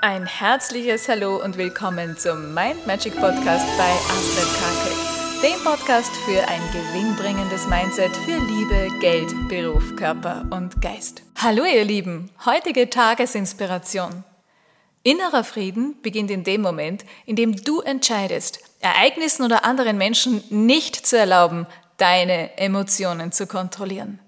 Ein herzliches Hallo und willkommen zum Mind Magic Podcast bei Astrid Kake, dem Podcast für ein gewinnbringendes Mindset für Liebe, Geld, Beruf, Körper und Geist. Hallo ihr Lieben, heutige Tagesinspiration. Innerer Frieden beginnt in dem Moment, in dem du entscheidest, Ereignissen oder anderen Menschen nicht zu erlauben, deine Emotionen zu kontrollieren.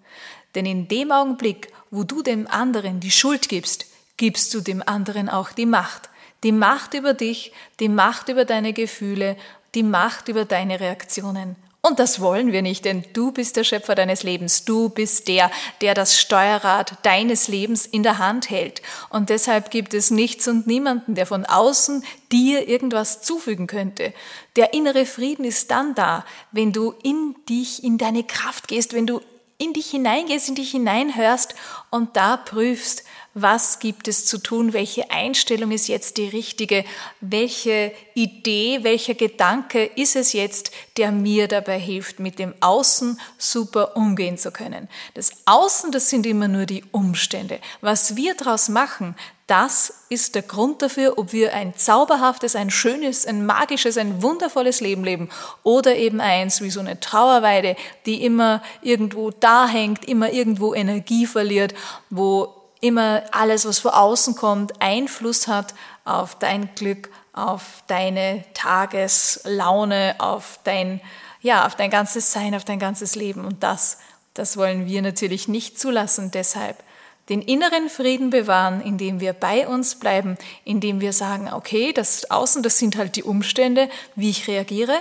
Denn in dem Augenblick, wo du dem anderen die Schuld gibst, gibst du dem anderen auch die Macht. Die Macht über dich, die Macht über deine Gefühle, die Macht über deine Reaktionen. Und das wollen wir nicht, denn du bist der Schöpfer deines Lebens. Du bist der, der das Steuerrad deines Lebens in der Hand hält. Und deshalb gibt es nichts und niemanden, der von außen dir irgendwas zufügen könnte. Der innere Frieden ist dann da, wenn du in dich, in deine Kraft gehst, wenn du in dich hineingehst, in dich hineinhörst und da prüfst, was gibt es zu tun, welche Einstellung ist jetzt die richtige, welche Idee, welcher Gedanke ist es jetzt, der mir dabei hilft, mit dem Außen super umgehen zu können. Das Außen, das sind immer nur die Umstände. Was wir daraus machen, das ist der Grund dafür, ob wir ein zauberhaftes, ein schönes, ein magisches, ein wundervolles Leben leben oder eben eins wie so eine Trauerweide, die immer irgendwo da hängt, immer irgendwo Energie verliert, wo immer alles, was von außen kommt, Einfluss hat auf dein Glück, auf deine Tageslaune, auf dein, ja, auf dein ganzes Sein, auf dein ganzes Leben. Und das, das wollen wir natürlich nicht zulassen. Deshalb den inneren Frieden bewahren, indem wir bei uns bleiben, indem wir sagen, okay, das Außen, das sind halt die Umstände, wie ich reagiere,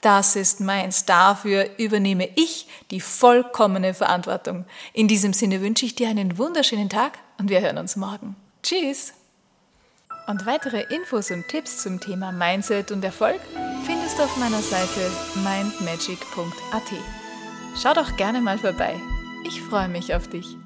das ist meins. Dafür übernehme ich die vollkommene Verantwortung. In diesem Sinne wünsche ich dir einen wunderschönen Tag und wir hören uns morgen. Tschüss! Und weitere Infos und Tipps zum Thema Mindset und Erfolg findest du auf meiner Seite mindmagic.at. Schau doch gerne mal vorbei. Ich freue mich auf dich.